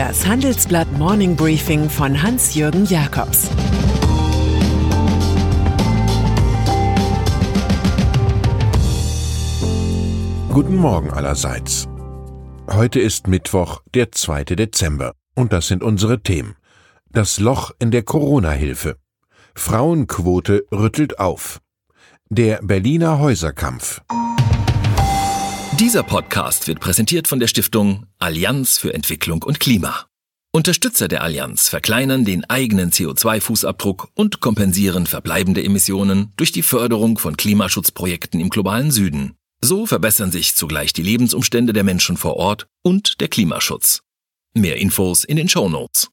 Das Handelsblatt Morning Briefing von Hans-Jürgen Jakobs Guten Morgen allerseits. Heute ist Mittwoch, der 2. Dezember, und das sind unsere Themen. Das Loch in der Corona-Hilfe. Frauenquote rüttelt auf. Der Berliner Häuserkampf. Dieser Podcast wird präsentiert von der Stiftung Allianz für Entwicklung und Klima. Unterstützer der Allianz verkleinern den eigenen CO2-Fußabdruck und kompensieren verbleibende Emissionen durch die Förderung von Klimaschutzprojekten im globalen Süden. So verbessern sich zugleich die Lebensumstände der Menschen vor Ort und der Klimaschutz. Mehr Infos in den Show Notes.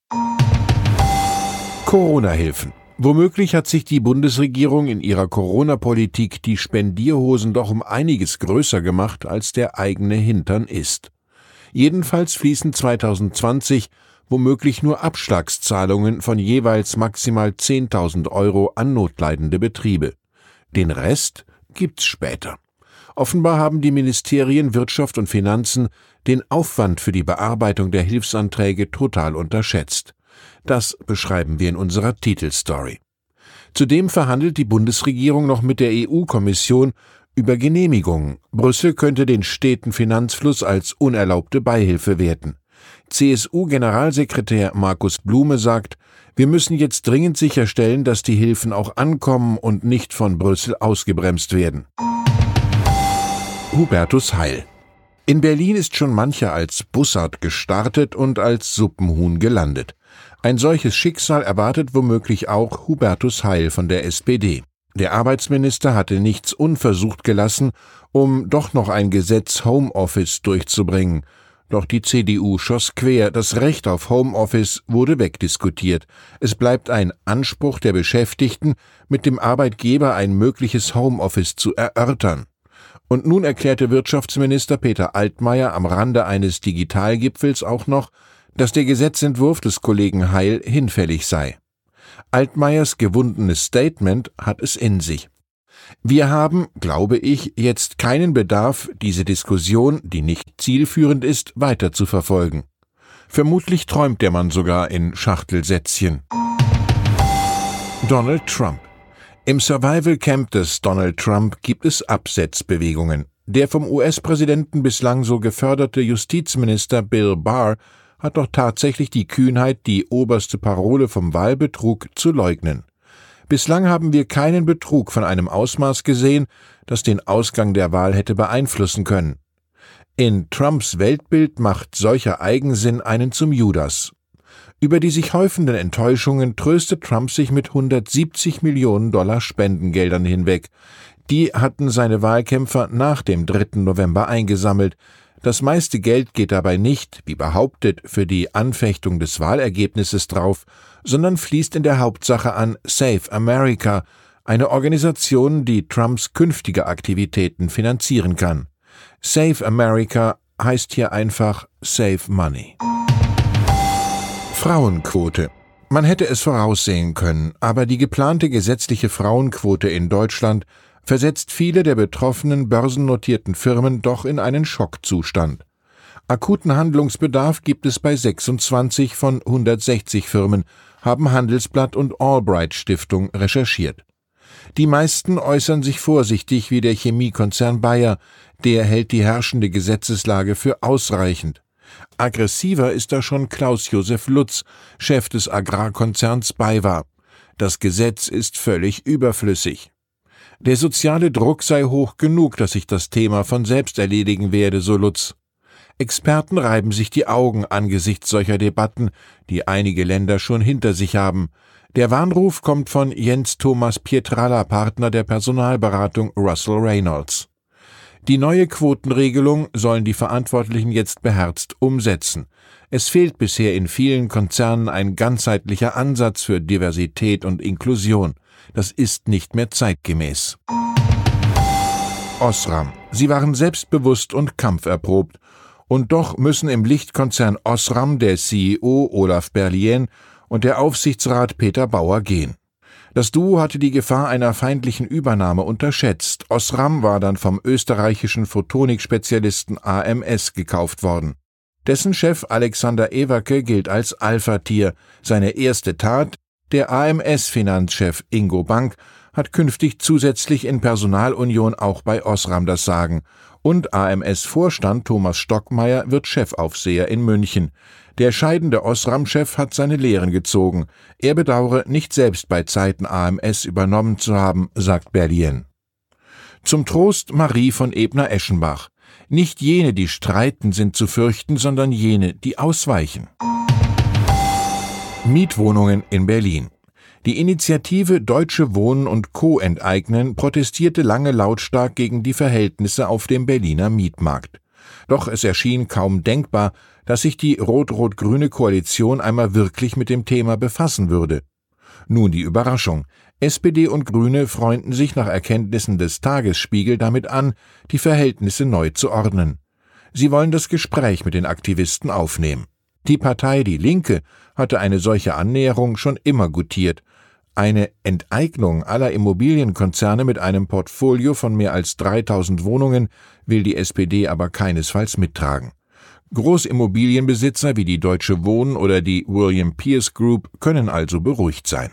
Corona-Hilfen. Womöglich hat sich die Bundesregierung in ihrer Corona-Politik die Spendierhosen doch um einiges größer gemacht, als der eigene Hintern ist. Jedenfalls fließen 2020 womöglich nur Abschlagszahlungen von jeweils maximal 10.000 Euro an notleidende Betriebe. Den Rest gibt's später. Offenbar haben die Ministerien Wirtschaft und Finanzen den Aufwand für die Bearbeitung der Hilfsanträge total unterschätzt. Das beschreiben wir in unserer Titelstory. Zudem verhandelt die Bundesregierung noch mit der EU-Kommission über Genehmigungen. Brüssel könnte den steten Finanzfluss als unerlaubte Beihilfe werten. CSU-Generalsekretär Markus Blume sagt, wir müssen jetzt dringend sicherstellen, dass die Hilfen auch ankommen und nicht von Brüssel ausgebremst werden. Hubertus Heil in Berlin ist schon mancher als Bussard gestartet und als Suppenhuhn gelandet. Ein solches Schicksal erwartet womöglich auch Hubertus Heil von der SPD. Der Arbeitsminister hatte nichts unversucht gelassen, um doch noch ein Gesetz Homeoffice durchzubringen. Doch die CDU schoss quer, das Recht auf Homeoffice wurde wegdiskutiert. Es bleibt ein Anspruch der Beschäftigten, mit dem Arbeitgeber ein mögliches Homeoffice zu erörtern. Und nun erklärte Wirtschaftsminister Peter Altmaier am Rande eines Digitalgipfels auch noch, dass der Gesetzentwurf des Kollegen Heil hinfällig sei. Altmaiers gewundenes Statement hat es in sich. Wir haben, glaube ich, jetzt keinen Bedarf, diese Diskussion, die nicht zielführend ist, weiter zu verfolgen. Vermutlich träumt der Mann sogar in Schachtelsätzchen. Donald Trump. Im Survival Camp des Donald Trump gibt es Absetzbewegungen. Der vom US-Präsidenten bislang so geförderte Justizminister Bill Barr hat doch tatsächlich die Kühnheit, die oberste Parole vom Wahlbetrug zu leugnen. Bislang haben wir keinen Betrug von einem Ausmaß gesehen, das den Ausgang der Wahl hätte beeinflussen können. In Trumps Weltbild macht solcher Eigensinn einen zum Judas. Über die sich häufenden Enttäuschungen tröstet Trump sich mit 170 Millionen Dollar Spendengeldern hinweg. Die hatten seine Wahlkämpfer nach dem 3. November eingesammelt, das meiste Geld geht dabei nicht, wie behauptet, für die Anfechtung des Wahlergebnisses drauf, sondern fließt in der Hauptsache an Save America, eine Organisation, die Trumps künftige Aktivitäten finanzieren kann. Save America heißt hier einfach Save Money. Frauenquote. Man hätte es voraussehen können, aber die geplante gesetzliche Frauenquote in Deutschland versetzt viele der betroffenen börsennotierten Firmen doch in einen Schockzustand. Akuten Handlungsbedarf gibt es bei 26 von 160 Firmen, haben Handelsblatt und Albright Stiftung recherchiert. Die meisten äußern sich vorsichtig wie der Chemiekonzern Bayer, der hält die herrschende Gesetzeslage für ausreichend. Aggressiver ist da schon Klaus-Josef Lutz, Chef des Agrarkonzerns BayWa. Das Gesetz ist völlig überflüssig. Der soziale Druck sei hoch genug, dass sich das Thema von selbst erledigen werde, so Lutz. Experten reiben sich die Augen angesichts solcher Debatten, die einige Länder schon hinter sich haben. Der Warnruf kommt von Jens Thomas Pietrala, Partner der Personalberatung Russell Reynolds. Die neue Quotenregelung sollen die Verantwortlichen jetzt beherzt umsetzen. Es fehlt bisher in vielen Konzernen ein ganzheitlicher Ansatz für Diversität und Inklusion. Das ist nicht mehr zeitgemäß. Osram. Sie waren selbstbewusst und kampferprobt. Und doch müssen im Lichtkonzern Osram der CEO Olaf Berlien und der Aufsichtsrat Peter Bauer gehen. Das Duo hatte die Gefahr einer feindlichen Übernahme unterschätzt. Osram war dann vom österreichischen Photonik-Spezialisten AMS gekauft worden. Dessen Chef Alexander Ewerke gilt als Alpha-Tier. Seine erste Tat, der AMS-Finanzchef Ingo Bank, hat künftig zusätzlich in Personalunion auch bei Osram das Sagen. Und AMS-Vorstand Thomas Stockmeier wird Chefaufseher in München. Der scheidende Osram-Chef hat seine Lehren gezogen. Er bedauere, nicht selbst bei Zeiten AMS übernommen zu haben, sagt Berlien. Zum Trost Marie von Ebner-Eschenbach. Nicht jene, die streiten, sind zu fürchten, sondern jene, die ausweichen. Mietwohnungen in Berlin. Die Initiative Deutsche Wohnen und Co. enteignen protestierte lange lautstark gegen die Verhältnisse auf dem Berliner Mietmarkt. Doch es erschien kaum denkbar, dass sich die rot-rot-grüne Koalition einmal wirklich mit dem Thema befassen würde. Nun die Überraschung. SPD und Grüne freunden sich nach Erkenntnissen des Tagesspiegel damit an, die Verhältnisse neu zu ordnen. Sie wollen das Gespräch mit den Aktivisten aufnehmen. Die Partei Die Linke hatte eine solche Annäherung schon immer gutiert. Eine Enteignung aller Immobilienkonzerne mit einem Portfolio von mehr als 3000 Wohnungen will die SPD aber keinesfalls mittragen. Großimmobilienbesitzer wie die Deutsche Wohnen oder die William Pierce Group können also beruhigt sein.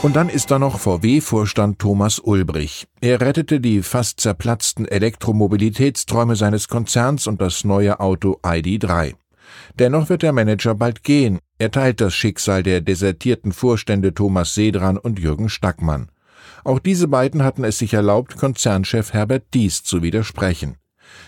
Und dann ist da noch VW-Vorstand Thomas Ulbrich. Er rettete die fast zerplatzten Elektromobilitätsträume seines Konzerns und das neue Auto ID3. Dennoch wird der Manager bald gehen. Er teilt das Schicksal der desertierten Vorstände Thomas Sedran und Jürgen Stackmann. Auch diese beiden hatten es sich erlaubt, Konzernchef Herbert Dies zu widersprechen.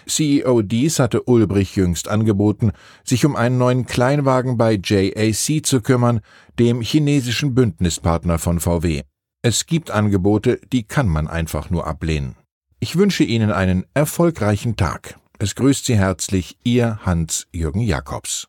CEO Dies hatte Ulbrich jüngst angeboten, sich um einen neuen Kleinwagen bei JAC zu kümmern, dem chinesischen Bündnispartner von VW. Es gibt Angebote, die kann man einfach nur ablehnen. Ich wünsche Ihnen einen erfolgreichen Tag. Es grüßt Sie herzlich Ihr Hans-Jürgen Jakobs.